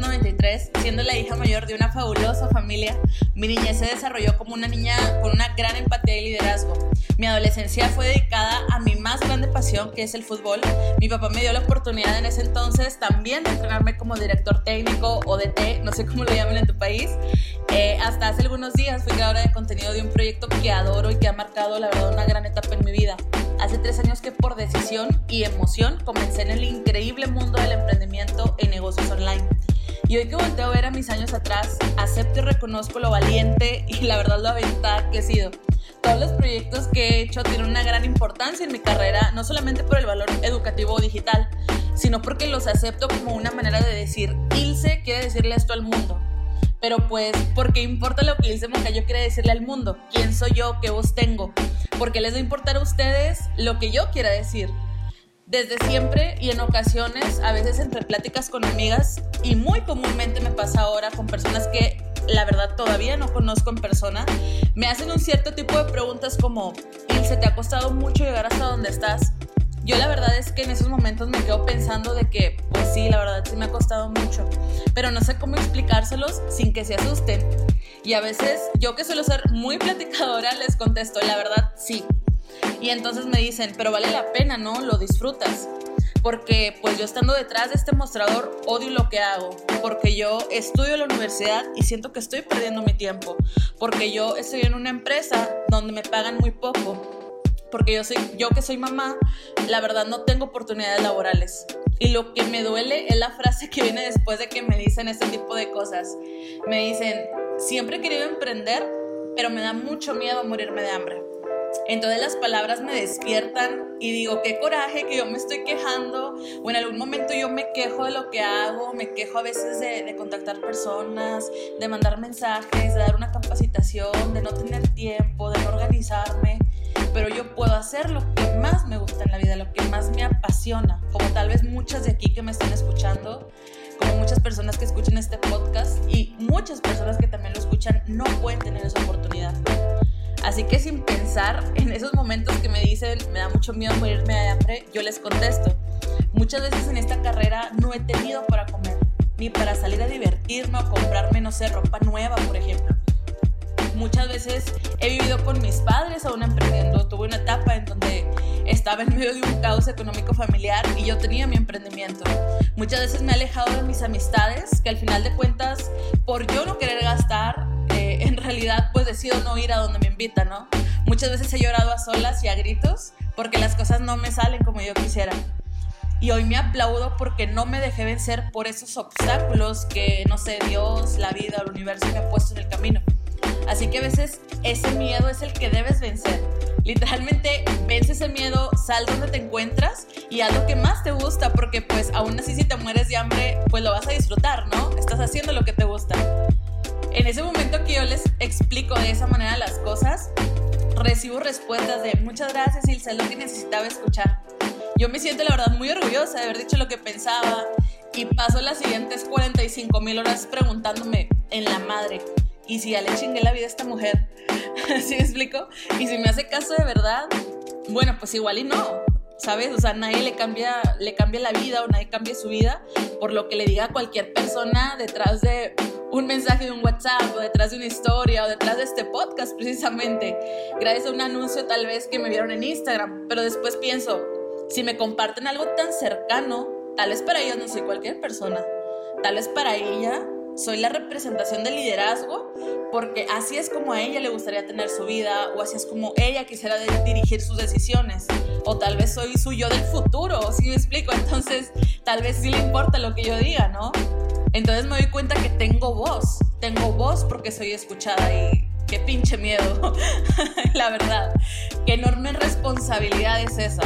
1993, siendo la hija mayor de una fabulosa familia, mi niñez se desarrolló como una niña con una gran empatía y liderazgo. Mi adolescencia fue dedicada a mi más grande pasión, que es el fútbol. Mi papá me dio la oportunidad en ese entonces también de entrenarme como director técnico o DT, no sé cómo lo llaman en tu país. Eh, hasta hace algunos días fui creadora de contenido de un proyecto que adoro y que ha marcado, la verdad, una gran etapa en mi vida. Hace tres años que por decisión y emoción comencé en el increíble mundo del emprendimiento en negocios online. Y hoy que volteo a ver a mis años atrás, acepto y reconozco lo valiente y la verdad lo aventada que he sido. Todos los proyectos que he hecho tienen una gran importancia en mi carrera, no solamente por el valor educativo o digital, sino porque los acepto como una manera de decir, Ilse quiere decirle esto al mundo. Pero pues, ¿por qué importa lo que Ilse Moncayo quiere decirle al mundo? ¿Quién soy yo? ¿Qué voz tengo? Porque les va a importar a ustedes lo que yo quiera decir. Desde siempre y en ocasiones, a veces entre pláticas con amigas, y muy comúnmente me pasa ahora con personas que la verdad todavía no conozco en persona, me hacen un cierto tipo de preguntas como, Ilse, ¿te ha costado mucho llegar hasta donde estás? Yo la verdad es que en esos momentos me quedo pensando de que, pues sí, la verdad sí me ha costado mucho, pero no sé cómo explicárselos sin que se asusten. Y a veces yo que suelo ser muy platicadora les contesto, la verdad sí. Y entonces me dicen, pero vale la pena, ¿no? Lo disfrutas porque pues yo estando detrás de este mostrador odio lo que hago, porque yo estudio en la universidad y siento que estoy perdiendo mi tiempo, porque yo estoy en una empresa donde me pagan muy poco, porque yo soy yo que soy mamá, la verdad no tengo oportunidades laborales. Y lo que me duele es la frase que viene después de que me dicen este tipo de cosas. Me dicen, "Siempre he querido emprender, pero me da mucho miedo morirme de hambre." Entonces las palabras me despiertan y digo, qué coraje que yo me estoy quejando o en algún momento yo me quejo de lo que hago, me quejo a veces de, de, contactar personas, de mandar mensajes, de dar una capacitación, de no tener tiempo, de no organizarme, pero yo puedo hacer lo que más me gusta en la vida, lo que más me apasiona, como tal vez muchas de aquí que me están escuchando, como muchas personas que escuchan este podcast y muchas personas que también lo escuchan no pueden tener esa oportunidad. Así que sin pensar en esos momentos que me dicen, me da mucho miedo morirme de hambre, yo les contesto. Muchas veces en esta carrera no he tenido para comer, ni para salir a divertirme o comprarme, no sé, ropa nueva, por ejemplo. Muchas veces he vivido con mis padres aún emprendiendo. Tuve una etapa en donde estaba en medio de un caos económico familiar y yo tenía mi emprendimiento. Muchas veces me he alejado de mis amistades, que al final de cuentas, por yo no querer gastar, realidad pues decido no ir a donde me invitan, ¿no? Muchas veces he llorado a solas y a gritos porque las cosas no me salen como yo quisiera. Y hoy me aplaudo porque no me dejé vencer por esos obstáculos que, no sé, Dios, la vida, el universo me ha puesto en el camino. Así que a veces ese miedo es el que debes vencer. Literalmente vence ese miedo, sal donde te encuentras y haz lo que más te gusta porque pues aún así si te mueres de hambre pues lo vas a disfrutar, ¿no? Estás haciendo lo que te gusta. En ese momento que yo les explico de esa manera las cosas, recibo respuestas de muchas gracias, Ilse, es lo que necesitaba escuchar. Yo me siento la verdad muy orgullosa de haber dicho lo que pensaba y paso las siguientes 45 mil horas preguntándome en la madre, ¿y si ya le chingué la vida a esta mujer? ¿Sí me explico? Y si me hace caso de verdad, bueno, pues igual y no, ¿sabes? O sea, nadie le cambia, le cambia la vida o nadie cambia su vida por lo que le diga a cualquier persona detrás de un mensaje de un WhatsApp o detrás de una historia o detrás de este podcast precisamente, gracias a un anuncio tal vez que me vieron en Instagram, pero después pienso, si me comparten algo tan cercano, tal vez para ellos no soy cualquier persona, tal vez para ella soy la representación del liderazgo porque así es como a ella le gustaría tener su vida o así es como ella quisiera dirigir sus decisiones. O tal vez soy su yo del futuro, si me explico, entonces tal vez sí le importa lo que yo diga, ¿no? Entonces me doy cuenta que tengo voz, tengo voz porque soy escuchada y qué pinche miedo, la verdad. Qué enorme responsabilidad es esa.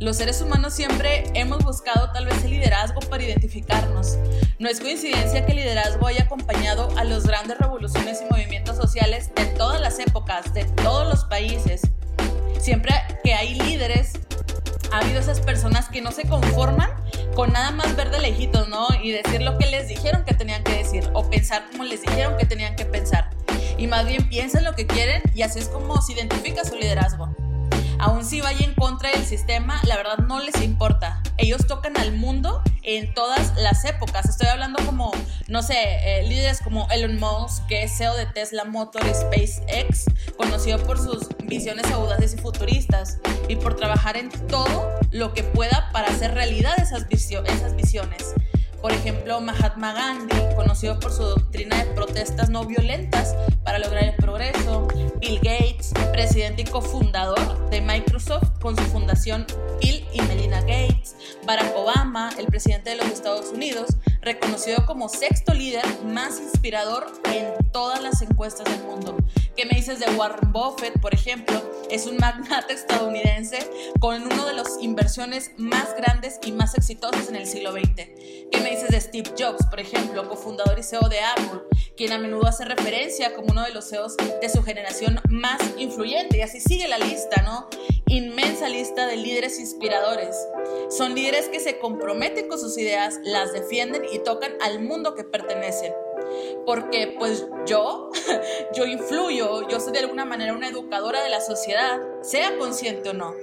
Los seres humanos siempre hemos buscado tal vez el liderazgo para identificarnos. No es coincidencia que el liderazgo haya acompañado a las grandes revoluciones y movimientos sociales de todas las épocas, de todos los países. Siempre que hay líderes, ha habido esas personas que no se conforman con nada más ver de lejitos, ¿no? Y decir lo que les dijeron que tenían que decir o pensar como les dijeron que tenían que pensar. Y más bien piensan lo que quieren y así es como se identifica su liderazgo. Aún si vaya en contra del sistema, la verdad no les importa. Ellos tocan al mundo en todas las épocas. Estoy hablando como, no sé, eh, líderes como Elon Musk, que es CEO de Tesla Motor SpaceX, conocido por sus visiones audaces y futuristas y por trabajar en todo lo que pueda para hacer realidad esas, esas visiones. Por ejemplo, Mahatma Gandhi, conocido por su doctrina de protestas no violentas para lograr el progreso. Bill Gates, presidente y cofundador de Microsoft con su fundación Bill y Melina Gates. Barack Obama, el presidente de los Estados Unidos, reconocido como sexto líder más inspirador en todas las encuestas del mundo. ¿Qué me dices de Warren Buffett, por ejemplo? Es un magnate estadounidense con uno de las inversiones más grandes y más exitosas en el siglo XX. ¿Qué me dices de Steve Jobs, por ejemplo, cofundador y CEO de Apple, quien a menudo hace referencia como uno de los CEOs de su generación más influyente? Y así sigue la lista, ¿no? Inmensa lista de líderes inspiradores. Son líderes que se comprometen con sus ideas, las defienden y tocan al mundo que pertenecen porque pues yo, yo influyo, yo soy de alguna manera una educadora de la sociedad, sea consciente o no,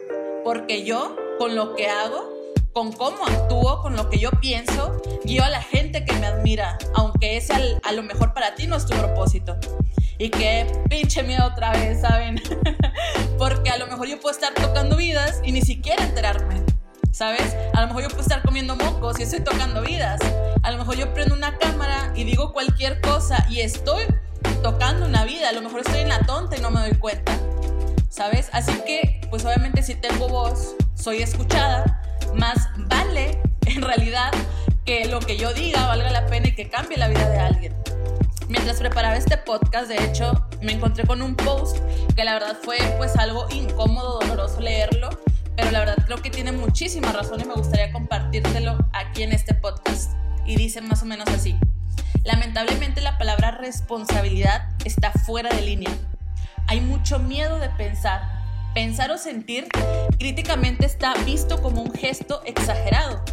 porque yo con lo que hago, con cómo actúo, con lo que yo pienso, guío a la gente que me admira, aunque ese a lo mejor para ti no es tu propósito. Y que pinche miedo otra vez, ¿saben? porque a lo mejor yo puedo estar tocando vidas y ni siquiera enterarme. ¿sabes? A lo mejor yo puedo estar comiendo mocos y estoy tocando vidas. A lo mejor yo prendo una cámara y digo cualquier cosa y estoy tocando una vida. A lo mejor estoy en la tonta y no me doy cuenta, ¿sabes? Así que, pues obviamente si tengo voz, soy escuchada, más vale en realidad que lo que yo diga valga la pena y que cambie la vida de alguien. Mientras preparaba este podcast, de hecho, me encontré con un post que la verdad fue pues algo incómodo, doloroso leerlo, pero la verdad creo que tiene muchísima razón y me gustaría compartírtelo aquí en este podcast. Y dice más o menos así. Lamentablemente la palabra responsabilidad está fuera de línea. Hay mucho miedo de pensar. Pensar o sentir críticamente está visto como un gesto exagerado.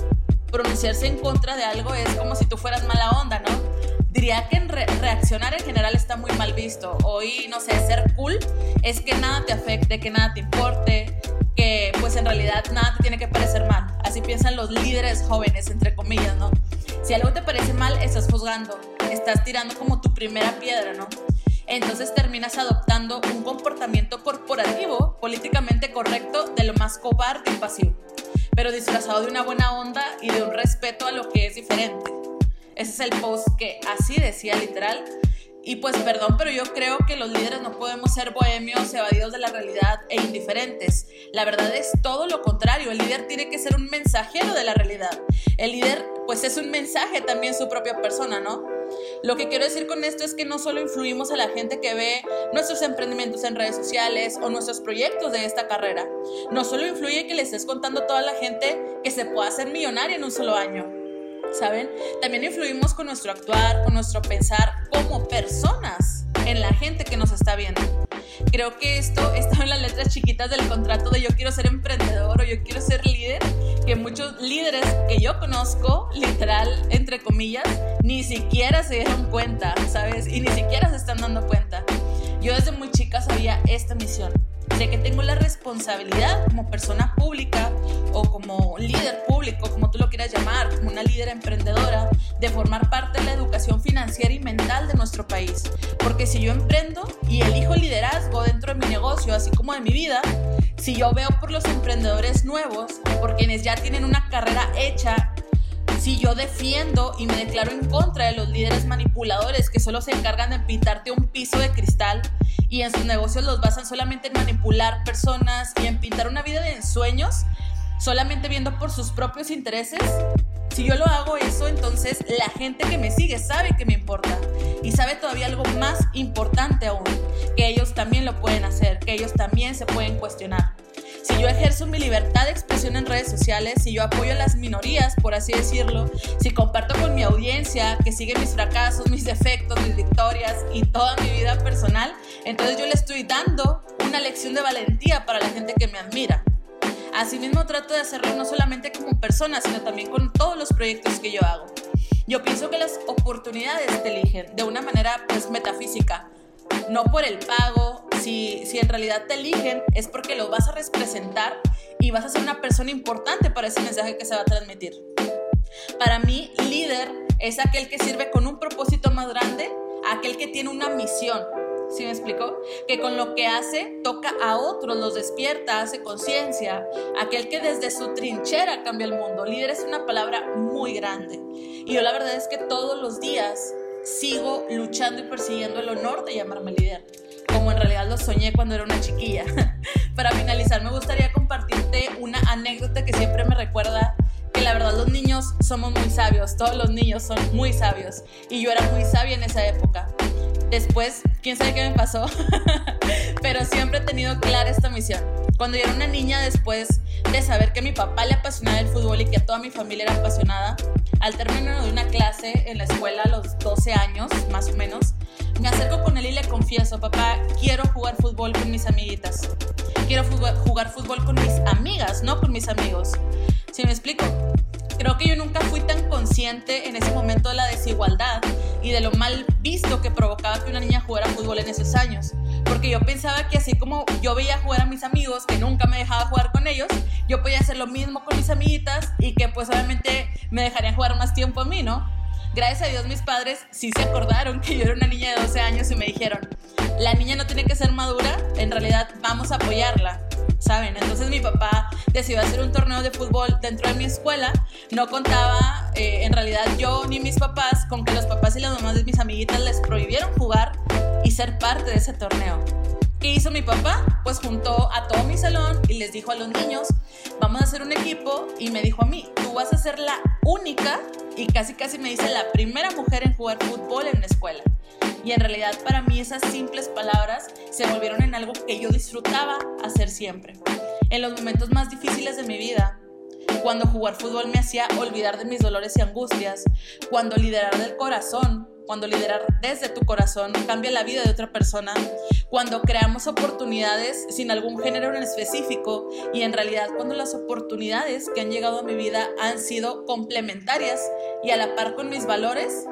Pronunciarse en contra de algo es como si tú fueras mala onda, ¿no? Diría que en reaccionar en general está muy mal visto. Hoy, no sé, ser cool es que nada te afecte, que nada te importe, que pues en realidad nada te tiene que parecer mal. Así piensan los líderes jóvenes, entre comillas, ¿no? Si algo te parece mal, estás juzgando, estás tirando como tu primera piedra, ¿no? Entonces terminas adoptando un comportamiento corporativo políticamente correcto de lo más cobarde y pasivo, pero disfrazado de una buena onda y de un respeto a lo que es diferente. Ese es el post que así decía literal y pues perdón, pero yo creo que los líderes no podemos ser bohemios, evadidos de la realidad e indiferentes. La verdad es todo lo contrario. El líder tiene que ser un mensajero de la realidad. El líder pues es un mensaje también su propia persona, ¿no? Lo que quiero decir con esto es que no solo influimos a la gente que ve nuestros emprendimientos en redes sociales o nuestros proyectos de esta carrera. No solo influye que le estés contando a toda la gente que se pueda hacer millonaria en un solo año ¿saben? También influimos con nuestro actuar, con nuestro pensar como personas en la gente que nos está viendo. Creo que esto está en las letras chiquitas del contrato de yo quiero ser emprendedor o yo quiero ser líder, que muchos líderes que yo conozco, literal, entre comillas, ni siquiera se dieron cuenta, ¿sabes? Y ni siquiera se están dando cuenta. Yo desde muy chica sabía esta misión, de que tengo la responsabilidad como persona pública o como líder público, como tú lo quieras llamar, como una líder emprendedora, de formar parte de la educación financiera y mental de nuestro país. Porque si yo emprendo y elijo liderazgo dentro de mi negocio, así como de mi vida, si yo veo por los emprendedores nuevos, por quienes ya tienen una carrera hecha, si yo defiendo y me declaro en contra de los líderes manipuladores que solo se encargan de pintarte un piso de cristal y en sus negocios los basan solamente en manipular personas y en pintar una vida de ensueños, solamente viendo por sus propios intereses, si yo lo hago eso, entonces la gente que me sigue sabe que me importa y sabe todavía algo más importante aún, que ellos también lo pueden hacer, que ellos también se pueden cuestionar si yo ejerzo mi libertad de expresión en redes sociales, si yo apoyo a las minorías, por así decirlo, si comparto con mi audiencia que sigue mis fracasos, mis defectos, mis victorias y toda mi vida personal, entonces yo le estoy dando una lección de valentía para la gente que me admira. Asimismo trato de hacerlo no solamente como persona, sino también con todos los proyectos que yo hago. Yo pienso que las oportunidades te eligen de una manera pues metafísica, no por el pago, Si, si en realidad te eligen es porque lo vas a representar y vas a ser una persona importante para ese mensaje que se va a transmitir. Para mí, líder es aquel que sirve con un propósito más grande, aquel que tiene una misión. ¿Sí me explico? Que con lo que hace toca a otros, los despierta, hace conciencia. Aquel que desde su trinchera cambia el mundo. Líder es una palabra muy grande. Y yo la verdad es que todos los días sigo luchando y persiguiendo el honor de llamarme líder. Como en realidad lo soñé cuando era una chiquilla. Para finalizar, me gustaría compartirte una anécdota que siempre me recuerda que la verdad los niños somos muy sabios, todos los niños son muy sabios y yo era muy sabia en esa época. Después, quién sabe qué me pasó, pero siempre he tenido clara esta misión. Cuando yo era una niña, después de saber que mi papá le apasionaba el fútbol y que toda mi familia era apasionada, al término de una clase en la escuela a los 12 años, más o menos, me acerco con él y le confieso, papá, quiero jugar fútbol con mis amiguitas. Quiero jugar fútbol con mis amigas, no con mis amigos. Si me explico? Creo que yo nunca fui tan consciente en ese momento de la desigualdad y de lo mal visto que provocaba que una niña jugara fútbol en esos años. Porque yo pensaba que así como yo veía jugar a mis amigos, que nunca me dejaba jugar con ellos, yo podía hacer lo mismo con mis amiguitas y que pues obviamente me dejarían jugar más tiempo a mí, ¿no? Gracias a Dios mis padres sí se acordaron que yo era una niña de 12 años y me dijeron, la niña no tiene que ser madura, en realidad vamos a apoyarla. ¿Saben? Entonces mi papá decidió hacer un torneo de fútbol dentro de mi escuela. No contaba, eh, en realidad yo ni mis papás, con que los papás y las mamás de mis amiguitas les prohibieron jugar y ser parte de ese torneo. ¿Qué hizo mi papá? Pues juntó a todo mi salón les dijo a los niños, vamos a hacer un equipo y me dijo a mí, tú vas a ser la única y casi casi me dice la primera mujer en jugar fútbol en la escuela. Y en realidad para mí esas simples palabras se volvieron en algo que yo disfrutaba hacer siempre. En los momentos más difíciles de mi vida, cuando jugar fútbol me hacía olvidar de mis dolores y angustias, cuando liderar del corazón, cuando liderar desde tu corazón cambia la vida de otra persona, cuando creamos oportunidades sin algún género en específico y en realidad cuando las oportunidades que han llegado a mi vida han sido complementarias y a la par con mis valores,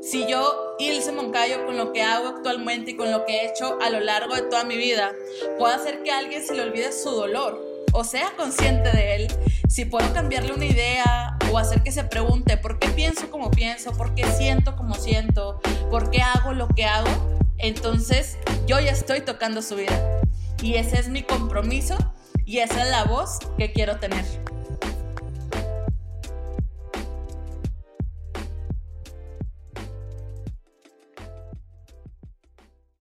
si yo, Ilse Moncayo, con lo que hago actualmente y con lo que he hecho a lo largo de toda mi vida, puedo hacer que alguien se le olvide su dolor o sea consciente de él, si puedo cambiarle una idea o hacer que se pregunte por qué pienso como pienso, por qué siento como siento, por qué hago lo que hago, entonces yo ya estoy tocando su vida. Y ese es mi compromiso y esa es la voz que quiero tener.